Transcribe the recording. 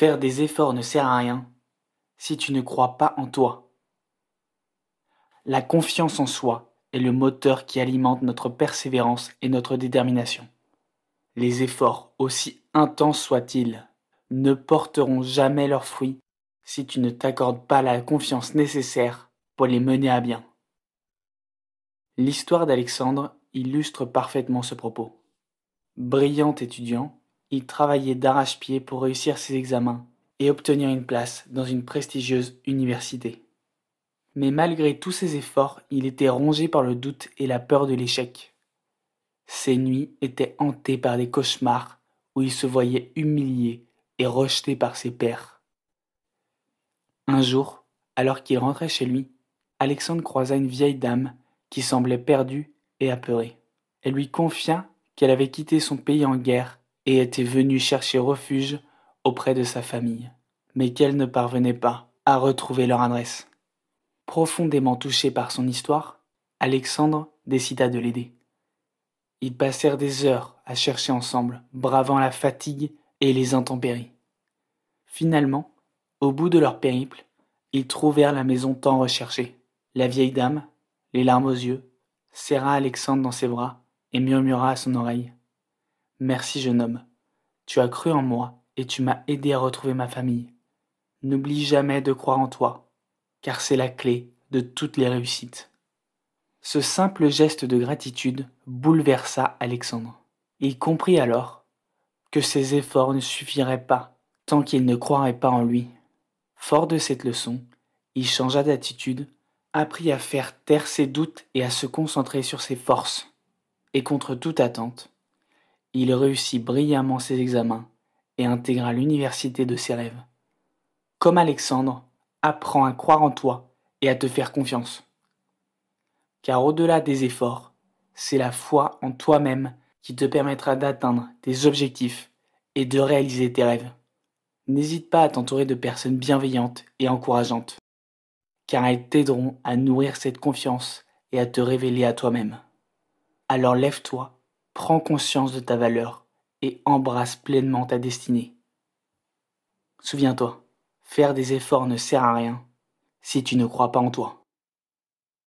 Faire des efforts ne sert à rien si tu ne crois pas en toi. La confiance en soi est le moteur qui alimente notre persévérance et notre détermination. Les efforts, aussi intenses soient-ils, ne porteront jamais leurs fruits si tu ne t'accordes pas la confiance nécessaire pour les mener à bien. L'histoire d'Alexandre illustre parfaitement ce propos. Brillant étudiant, il travaillait d'arrache-pied pour réussir ses examens et obtenir une place dans une prestigieuse université. Mais malgré tous ses efforts, il était rongé par le doute et la peur de l'échec. Ses nuits étaient hantées par des cauchemars où il se voyait humilié et rejeté par ses pairs. Un jour, alors qu'il rentrait chez lui, Alexandre croisa une vieille dame qui semblait perdue et apeurée. Elle lui confia qu'elle avait quitté son pays en guerre était venue chercher refuge auprès de sa famille, mais qu'elle ne parvenait pas à retrouver leur adresse. Profondément touché par son histoire, Alexandre décida de l'aider. Ils passèrent des heures à chercher ensemble, bravant la fatigue et les intempéries. Finalement, au bout de leur périple, ils trouvèrent la maison tant recherchée. La vieille dame, les larmes aux yeux, serra Alexandre dans ses bras et murmura à son oreille. Merci jeune homme, tu as cru en moi et tu m'as aidé à retrouver ma famille. N'oublie jamais de croire en toi, car c'est la clé de toutes les réussites. Ce simple geste de gratitude bouleversa Alexandre. Il comprit alors que ses efforts ne suffiraient pas tant qu'il ne croirait pas en lui. Fort de cette leçon, il changea d'attitude, apprit à faire taire ses doutes et à se concentrer sur ses forces. Et contre toute attente, il réussit brillamment ses examens et intégra l'université de ses rêves. Comme Alexandre, apprends à croire en toi et à te faire confiance. Car au-delà des efforts, c'est la foi en toi-même qui te permettra d'atteindre tes objectifs et de réaliser tes rêves. N'hésite pas à t'entourer de personnes bienveillantes et encourageantes, car elles t'aideront à nourrir cette confiance et à te révéler à toi-même. Alors lève-toi, prends conscience de ta valeur et embrasse pleinement ta destinée. Souviens-toi, faire des efforts ne sert à rien si tu ne crois pas en toi.